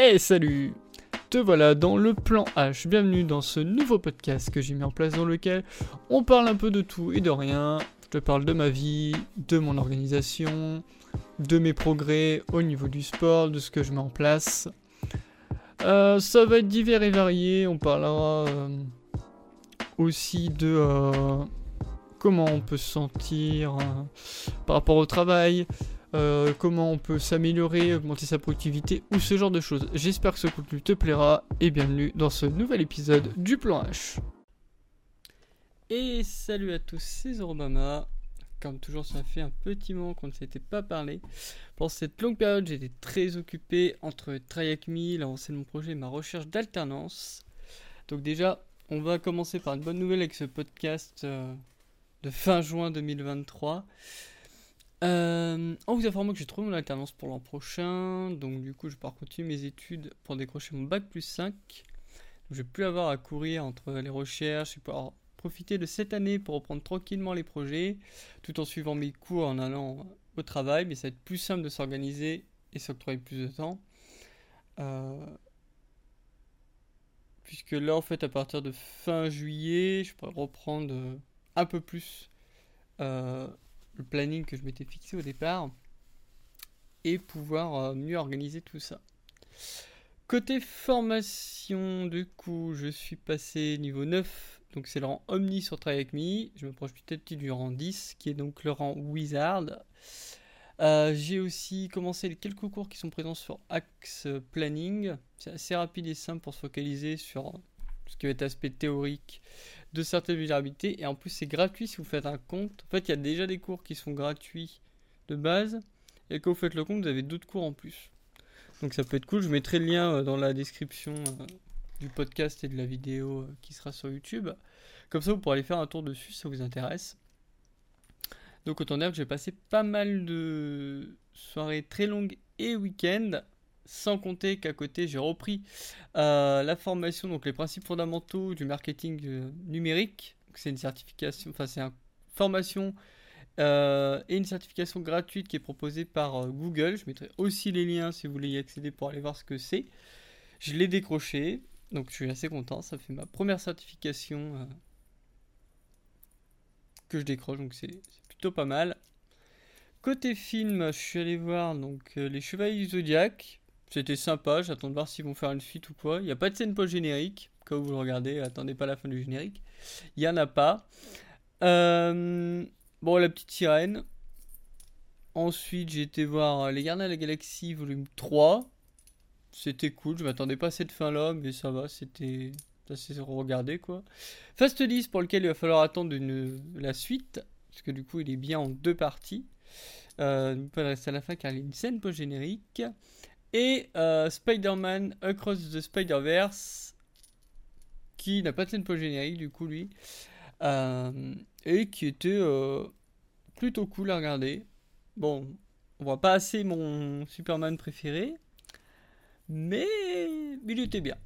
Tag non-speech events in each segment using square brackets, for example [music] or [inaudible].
Hey salut Te voilà dans le plan H, bienvenue dans ce nouveau podcast que j'ai mis en place dans lequel on parle un peu de tout et de rien. Je te parle de ma vie, de mon organisation, de mes progrès au niveau du sport, de ce que je mets en place. Euh, ça va être divers et varié, on parlera euh, aussi de euh, comment on peut se sentir par rapport au travail, euh, comment on peut s'améliorer, augmenter sa productivité ou ce genre de choses. J'espère que ce contenu te plaira et bienvenue dans ce nouvel épisode du plan H. Et salut à tous, c'est Zorobama. Comme toujours, ça fait un petit moment qu'on ne s'était pas parlé. Pendant cette longue période, j'étais très occupé entre Me, l'avancée de mon projet et ma recherche d'alternance. Donc déjà, on va commencer par une bonne nouvelle avec ce podcast euh, de fin juin 2023. Euh, en vous informant que j'ai trouvé mon alternance pour l'an prochain, donc du coup je pars continuer mes études pour décrocher mon bac plus 5. je vais plus avoir à courir entre les recherches, vais pouvoir profiter de cette année pour reprendre tranquillement les projets, tout en suivant mes cours en allant au travail, mais ça va être plus simple de s'organiser et s'octroyer plus de temps. Euh, puisque là en fait à partir de fin juillet, je pourrais reprendre un peu plus. Euh, planning que je m'étais fixé au départ et pouvoir euh, mieux organiser tout ça. Côté formation, du coup, je suis passé niveau 9, donc c'est le rang Omni sur Try Me. Je me proche petit du rang 10, qui est donc le rang Wizard. Euh, j'ai aussi commencé quelques cours qui sont présents sur Axe Planning. C'est assez rapide et simple pour se focaliser sur ce qui va être aspect théorique de certaines vulnérabilités. Et en plus, c'est gratuit si vous faites un compte. En fait, il y a déjà des cours qui sont gratuits de base. Et quand vous faites le compte, vous avez d'autres cours en plus. Donc ça peut être cool. Je mettrai le lien euh, dans la description euh, du podcast et de la vidéo euh, qui sera sur YouTube. Comme ça, vous pourrez aller faire un tour dessus si ça vous intéresse. Donc autant dire que j'ai passé pas mal de soirées très longues et week-ends sans compter qu'à côté, j'ai repris euh, la formation, donc les principes fondamentaux du marketing euh, numérique. C'est une certification, enfin c'est une formation euh, et une certification gratuite qui est proposée par Google. Je mettrai aussi les liens si vous voulez y accéder pour aller voir ce que c'est. Je l'ai décroché, donc je suis assez content. Ça fait ma première certification que je décroche, donc c'est plutôt pas mal. Côté film, je suis allé voir donc Les Chevaliers du Zodiac. C'était sympa, j'attends de voir s'ils vont faire une suite ou quoi. Il n'y a pas de scène post-générique, quand vous le regardez, attendez pas la fin du générique. Il n'y en a pas. Euh, bon, la petite sirène. Ensuite, j'ai été voir Les Gardiens de la Galaxie volume 3. C'était cool, je m'attendais pas à cette fin-là, mais ça va, c'était assez regardé quoi. Fast 10 pour lequel il va falloir attendre la suite, parce que du coup il est bien en deux parties. Euh, pouvez rester à la fin car il y a une scène post-générique. Et euh, Spider-Man Across the Spider-Verse, qui n'a pas de scène post-générique du coup lui, euh, et qui était euh, plutôt cool à regarder. Bon, on voit pas assez mon Superman préféré, mais il était bien.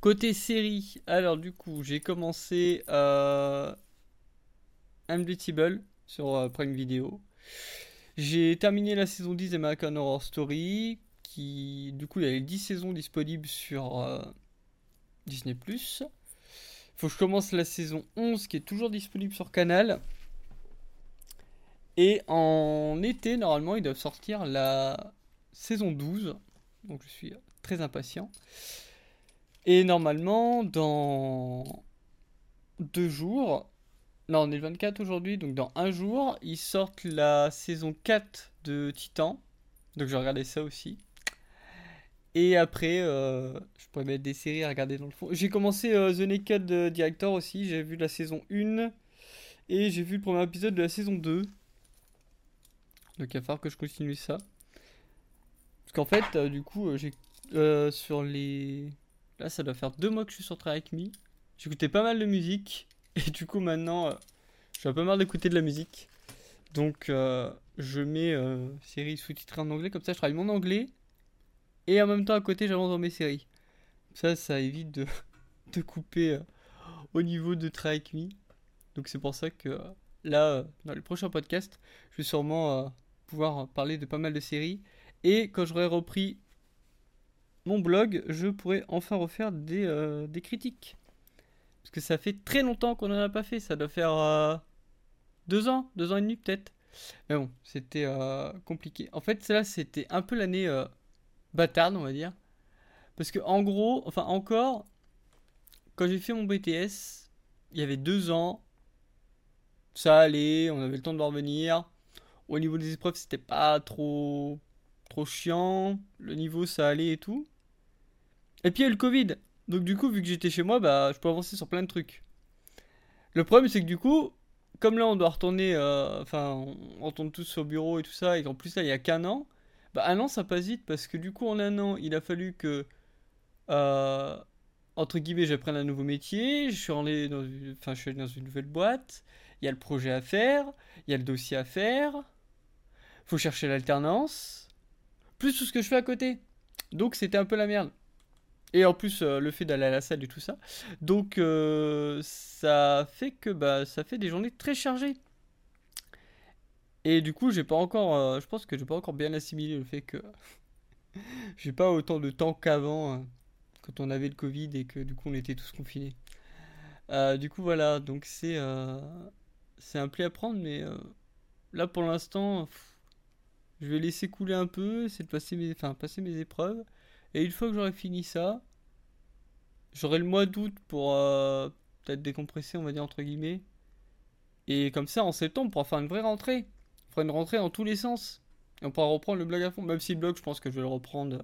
Côté série, alors du coup, j'ai commencé euh, sur Prime Video. J'ai terminé la saison 10 d'American Horror Story, qui du coup il y a les 10 saisons disponibles sur euh, Disney ⁇ faut que je commence la saison 11 qui est toujours disponible sur Canal. Et en été, normalement, ils doivent sortir la saison 12. Donc je suis très impatient. Et normalement, dans deux jours, non, on est le 24 aujourd'hui, donc dans un jour, ils sortent la saison 4 de Titan. Donc je regarder ça aussi. Et après, euh, je pourrais mettre des séries à regarder dans le fond. J'ai commencé euh, The Naked Director aussi, j'ai vu la saison 1. Et j'ai vu le premier épisode de la saison 2. Donc il va falloir que je continue ça. Parce qu'en fait, euh, du coup, j'ai sur les... Là, ça doit faire deux mois que je suis sur Track Me. J'écoutais pas mal de musique. Et du coup, maintenant, euh, j'ai un peu marre d'écouter de la musique. Donc, euh, je mets euh, séries sous-titrées en anglais. Comme ça, je travaille mon anglais. Et en même temps, à côté, j'avance dans mes séries. Ça, ça évite de, [laughs] couper au niveau de Track Me. Donc, c'est pour ça que là, dans le prochain podcast, je vais sûrement pouvoir parler de pas mal de séries. Et quand j'aurai repris mon blog, je pourrais enfin refaire euh, des critiques. Parce que ça fait très longtemps qu'on n'en a pas fait. Ça doit faire euh, deux ans, deux ans et demi peut-être. Mais bon, c'était euh, compliqué. En fait, celle-là, c'était un peu l'année bâtarde, on va dire. Parce que en gros, enfin encore, quand j'ai fait mon BTS, il y avait deux ans, ça allait, on avait le temps de revenir. Au niveau des épreuves, c'était pas trop trop chiant. Le niveau, ça allait et tout. Et puis il y a eu le Covid. Donc du coup, vu que j'étais chez moi, bah, je peux avancer sur plein de trucs. Le problème, c'est que du coup, comme là, on doit retourner, euh, enfin, on retourne tous au bureau et tout ça, et qu'en plus là, il y a qu'un an. Bah un an, ça passe vite parce que du coup, en un an, il a fallu que, euh, entre guillemets, j'apprenne un nouveau métier. Je suis allé dans, enfin, dans une nouvelle boîte. Il y a le projet à faire, il y a le dossier à faire. Faut chercher l'alternance plus tout ce que je fais à côté. Donc c'était un peu la merde. Et en plus, euh, le fait d'aller à la salle et tout ça. Donc, euh, ça fait que bah, ça fait des journées très chargées. Et du coup, j'ai pas encore. Euh, je pense que j'ai pas encore bien assimilé le fait que [laughs] j'ai pas autant de temps qu'avant, quand on avait le Covid et que du coup on était tous confinés. du coup, voilà. Donc, c'est. c'est un pli à prendre, mais là pour l'instant. Je vais laisser couler un peu, c'est de passer mes, passer mes épreuves. Et une fois que j'aurai fini ça, j'aurai le mois d'août pour euh, peut-être décompresser, on va dire entre guillemets. Et comme ça, en septembre, on pourra faire une vraie rentrée. On fera une rentrée dans tous les sens. Et on pourra reprendre le blog à fond. Même si le blog, je pense que je vais le reprendre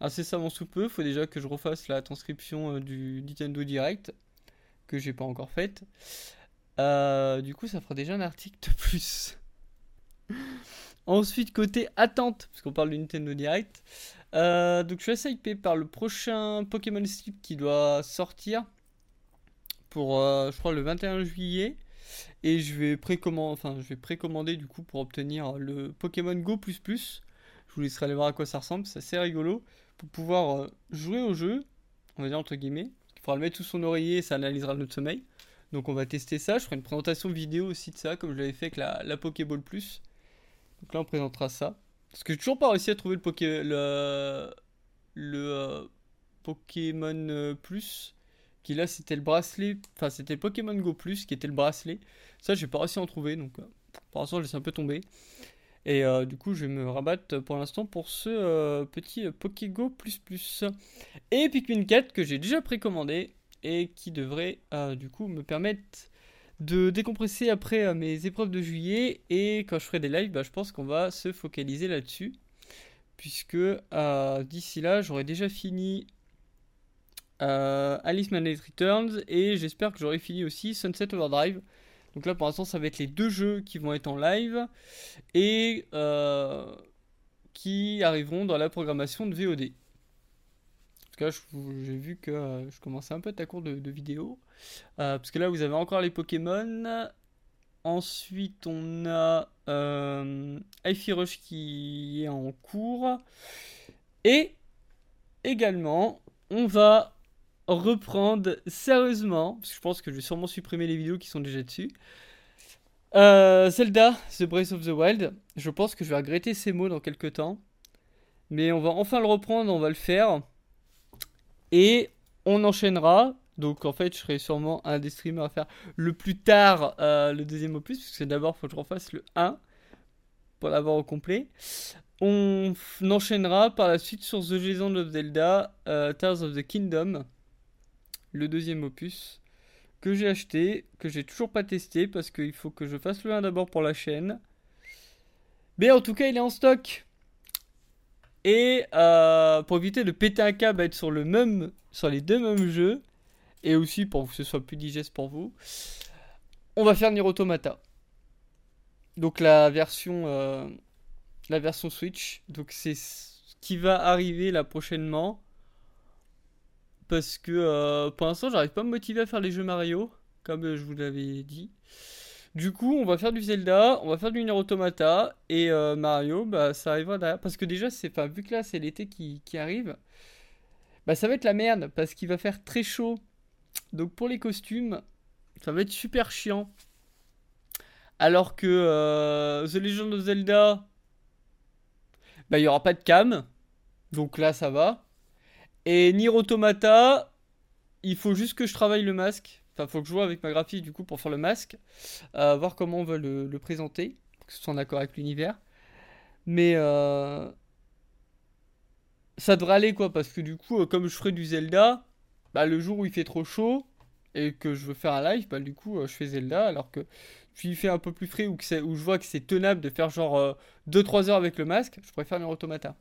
assez sous peu. Faut déjà que je refasse la transcription euh, du Nintendo Direct, que j'ai pas encore faite. Euh, du coup, ça fera déjà un article de plus. Ensuite, côté attente, parce qu'on parle du Nintendo Direct. Euh, donc, je suis assez hypé par le prochain Pokémon Sleep qui doit sortir pour, euh, je crois, le 21 juillet. Et je vais, précommander, enfin, je vais précommander du coup pour obtenir le Pokémon Go. Je vous laisserai aller voir à quoi ça ressemble, c'est assez rigolo. Pour pouvoir euh, jouer au jeu, on va dire entre guillemets. Il faudra le mettre sous son oreiller et ça analysera notre sommeil. Donc on va tester ça. Je ferai une présentation vidéo aussi de ça, comme je l'avais fait avec la, la Pokéball Plus. Donc là, on présentera ça. Parce que j'ai toujours pas réussi à trouver le, le, euh, Pokémon euh, Plus. Qui là, c'était le bracelet. Enfin, c'était Pokémon Go Plus qui était le bracelet. Ça, j'ai pas réussi à en trouver. Donc, euh, pour l'instant, je laisse un peu tomber. Et du coup, je vais me rabattre pour l'instant pour ce petit Pokégo Plus Plus. Et Pikmin 4 que j'ai déjà précommandé et qui devrait du coup me permettre de décompresser après euh, mes épreuves de juillet et quand je ferai des lives, bah, je pense qu'on va se focaliser là-dessus. Puisque euh, d'ici là, j'aurai déjà fini euh, Alice Manette Returns et j'espère que j'aurai fini aussi Sunset Overdrive. Donc là pour l'instant ça va être les deux jeux qui vont être en live et qui arriveront dans la programmation de VOD tout cas, j'ai vu que euh, je commençais un peu ta cours de, vidéos. Euh, parce que là, vous avez encore les Pokémon. Ensuite, on a euh, Rush qui est en cours. Et également, on va reprendre sérieusement, parce que je pense que je vais sûrement supprimer les vidéos qui sont déjà dessus. Euh, Zelda, The Breath of the Wild. Je pense que je vais regretter ces mots dans quelques temps. Mais on va enfin le reprendre, on va le faire. Et on enchaînera. Donc en fait, je serai sûrement un des streamers à faire le plus tard euh, le deuxième opus, parce que d'abord, il faut que je refasse le 1 pour l'avoir au complet. On enchaînera par la suite sur The Legend of Zelda, euh, Tales of the Kingdom, le deuxième opus, que j'ai acheté, que j'ai toujours pas testé, parce qu'il faut que je fasse le 1 d'abord pour la chaîne. Mais en tout cas, il est en stock. Et euh, pour éviter de péter un câble, être sur, le même, sur les deux mêmes jeux, et aussi pour que ce soit plus digeste pour vous, on va faire Nier. Donc la version, euh, la version Switch. Donc c'est ce qui va arriver là prochainement. Parce que euh, pour l'instant, j'arrive pas à me motiver à faire les jeux Mario, comme je vous l'avais dit. Du coup, on va faire du Zelda, on va faire du Nier et euh, Mario, bah ça arrivera derrière. Parce que déjà, c'est, enfin, vu que là c'est l'été qui, arrive, bah ça va être la merde parce qu'il va faire très chaud. Donc pour les costumes, ça va être super chiant. Alors que euh, The Legend of Zelda, bah il y aura pas de cam, donc là ça va. Et Nier il faut juste que je travaille le masque. Enfin, faut que je joue avec ma graphiste du coup pour faire le masque. Euh, voir comment on veut le, présenter. Que ce soit en accord avec l'univers. Mais euh, ça devrait aller quoi. Parce que du coup, euh, comme je ferai du Zelda, bah, le jour où il fait trop chaud et que je veux faire un live, bah, du coup, je fais Zelda. Alors que puis il fait un peu plus frais ou, que je vois que c'est tenable de faire genre 2-3 heures avec le masque, je préfère Nier Automata.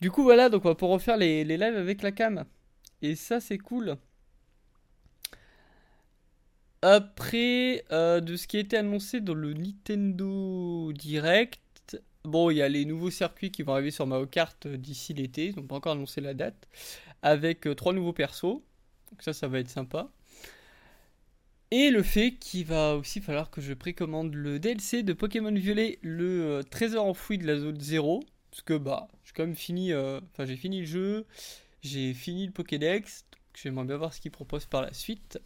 Du coup, voilà, donc on va pouvoir refaire les, les lives avec la cam. Et ça, c'est cool. Après, euh, de ce qui a été annoncé dans le Nintendo Direct, bon, il y a les nouveaux circuits qui vont arriver sur Mario Kart euh, d'ici l'été, ils n'ont pas encore annoncé la date, avec euh, trois nouveaux persos. Donc ça, ça va être sympa. Et le fait qu'il va aussi falloir que je précommande le DLC de Pokémon Violet, le trésor enfoui de la zone 0. Parce que bah, j'ai quand même fini, enfin j'ai fini le jeu, j'ai fini le Pokédex, j'aimerais bien voir ce qu'ils proposent par la suite.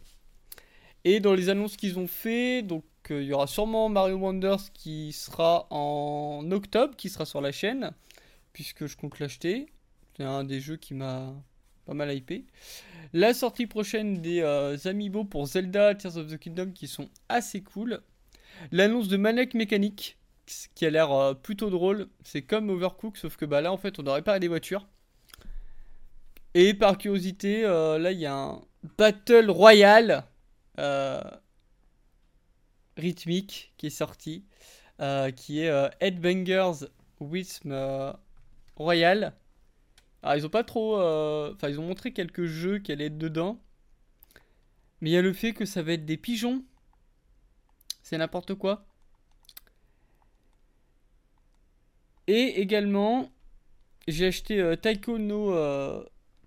Et dans les annonces qu'ils ont fait, donc euh, il y aura sûrement Mario Wonders qui sera en octobre, qui sera sur la chaîne, puisque je compte l'acheter. C'est un des jeux qui m'a pas mal hypé. La sortie prochaine des euh, pour Zelda Tears of the Kingdom qui sont assez cool. L'annonce de Manek Mécanique qui a l'air euh, plutôt drôle. C'est comme Overcook, sauf que bah, là en fait on aurait pas des voitures. Et par curiosité, là il y a un Battle Royale euh, rythmique qui est sorti, euh, qui est euh, Headbangers Wism Royal. Alors ils ont pas trop, enfin ils ont montré quelques jeux qui allaient être dedans, mais il y a le fait que ça va être des pigeons. C'est n'importe quoi. Et également, j'ai acheté Taiko no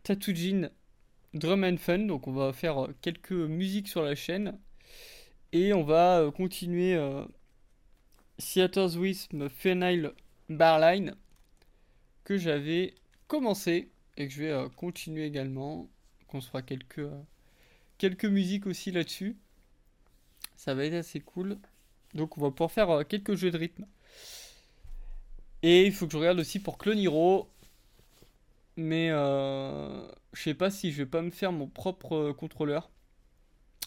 Tatujin Drum and Fun. Donc on va faire euh, quelques musiques sur la chaîne. Et on va euh, continuer euh, Theater's Wisp Phenyl Barline que j'avais commencé et que je vais continuer également. Qu'on se fera quelques, quelques musiques aussi là-dessus. Ça va être assez cool. Donc on va pouvoir faire quelques jeux de rythme. Et il faut que je regarde aussi pour Cloniro. Mais euh, je sais pas si je vais pas me faire mon propre euh, contrôleur.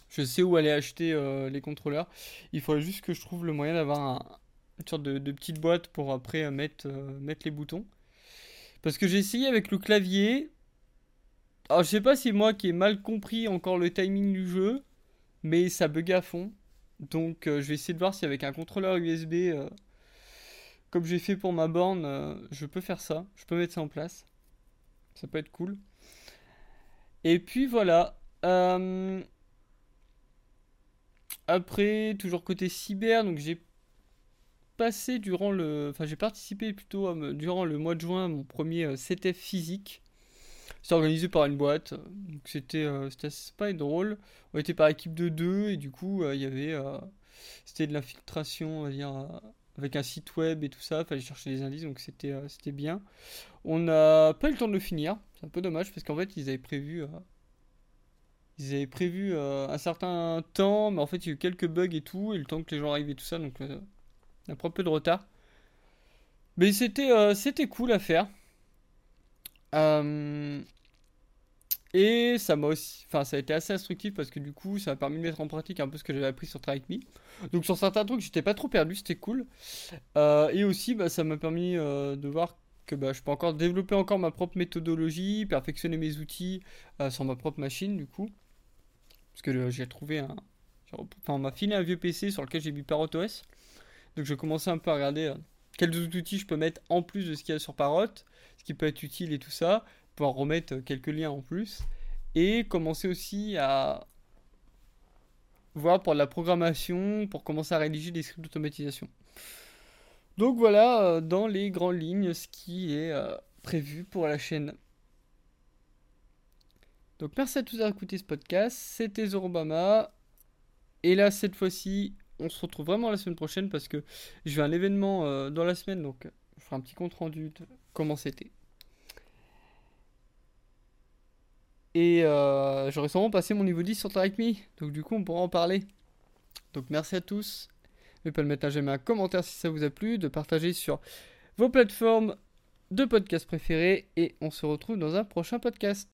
Je sais où aller acheter euh, les contrôleurs. Il faudrait juste que je trouve le moyen d'avoir une sorte de, petite boîte pour après mettre, mettre les boutons. Parce que j'ai essayé avec le clavier. Alors je sais pas si moi qui ai mal compris encore le timing du jeu. Mais ça bug à fond. Donc je vais essayer de voir si avec un contrôleur USB, comme j'ai fait pour ma borne, je peux faire ça. Je peux mettre ça en place. Ça peut être cool. Et puis voilà. Euh, après, toujours côté cyber, donc j'ai passé durant le. Enfin, j'ai participé plutôt durant le mois de juin à mon premier euh, CTF physique. C'est organisé par une boîte. Donc c'était euh, pas drôle. On était par équipe de deux et du coup, il y avait. c'était de l'infiltration, on va dire avec un site web et tout ça, fallait chercher des indices, donc c'était euh, c'était bien. On n'a pas eu le temps de le finir, c'est un peu dommage parce qu'en fait ils avaient prévu, euh, ils avaient prévu euh, un certain temps, mais en fait il y a eu quelques bugs et tout, et le temps que les gens arrivent et tout ça, donc on a pris un peu de retard. Mais c'était c'était cool à faire. Et ça m'a aussi, enfin, ça a été assez instructif parce que du coup, ça m'a permis de mettre en pratique un peu ce que j'avais appris sur Try Me. Donc, sur certains trucs, j'étais pas trop perdu, c'était cool. Euh, et aussi, bah, ça m'a permis euh, de voir que bah, je peux encore développer encore ma propre méthodologie, perfectionner mes outils euh, sur ma propre machine, du coup. Parce que j'ai trouvé un. Enfin, on m'a filé un vieux PC sur lequel j'ai mis ParrotOS. Donc, je commençais un peu à regarder quels outils je peux mettre en plus de ce qu'il y a sur Parrot, ce qui peut être utile et tout ça pouvoir remettre quelques liens en plus et commencer aussi à voir pour la programmation, pour commencer à rédiger des scripts d'automatisation. Donc voilà, euh, dans les grandes lignes, ce qui est euh, prévu pour la chaîne. Donc merci à tous d'avoir écouté ce podcast. C'était Zorobama. Et là, cette fois-ci, on se retrouve vraiment la semaine prochaine parce que je vais à un événement euh, dans la semaine. Donc je ferai un petit compte rendu de comment c'était. Et euh, j'aurais sûrement passé mon niveau 10 sur Me. Donc du coup, on pourra en parler. Donc merci à tous. N'oubliez pas de mettre un j'aime un commentaire si ça vous a plu, de partager sur vos plateformes deux podcasts préférés et on se retrouve dans un prochain podcast.